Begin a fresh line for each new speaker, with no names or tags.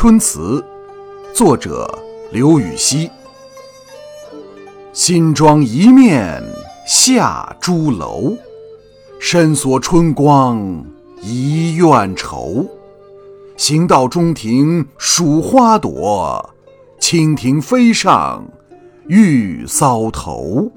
春词作者刘禹锡。新妆一面下朱楼深锁春光一院愁。行到中庭数花朵蜻蜓飞上玉搔头。